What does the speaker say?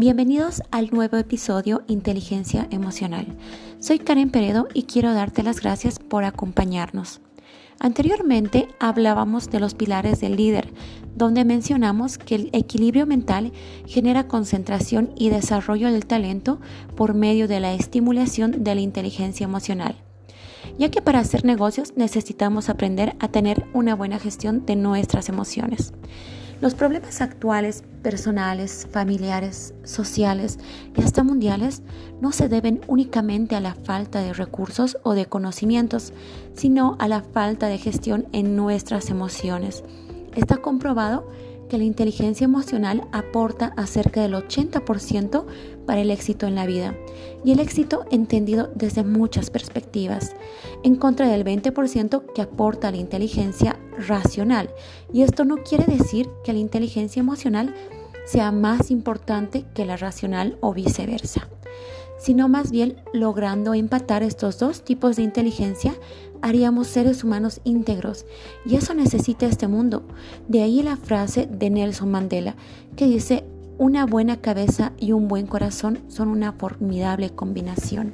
Bienvenidos al nuevo episodio Inteligencia Emocional. Soy Karen Peredo y quiero darte las gracias por acompañarnos. Anteriormente hablábamos de los pilares del líder, donde mencionamos que el equilibrio mental genera concentración y desarrollo del talento por medio de la estimulación de la inteligencia emocional ya que para hacer negocios necesitamos aprender a tener una buena gestión de nuestras emociones. Los problemas actuales, personales, familiares, sociales y hasta mundiales no se deben únicamente a la falta de recursos o de conocimientos, sino a la falta de gestión en nuestras emociones. Está comprobado que la inteligencia emocional aporta acerca del 80% para el éxito en la vida y el éxito entendido desde muchas perspectivas, en contra del 20% que aporta la inteligencia racional. Y esto no quiere decir que la inteligencia emocional sea más importante que la racional o viceversa sino más bien logrando empatar estos dos tipos de inteligencia, haríamos seres humanos íntegros. Y eso necesita este mundo. De ahí la frase de Nelson Mandela, que dice, una buena cabeza y un buen corazón son una formidable combinación.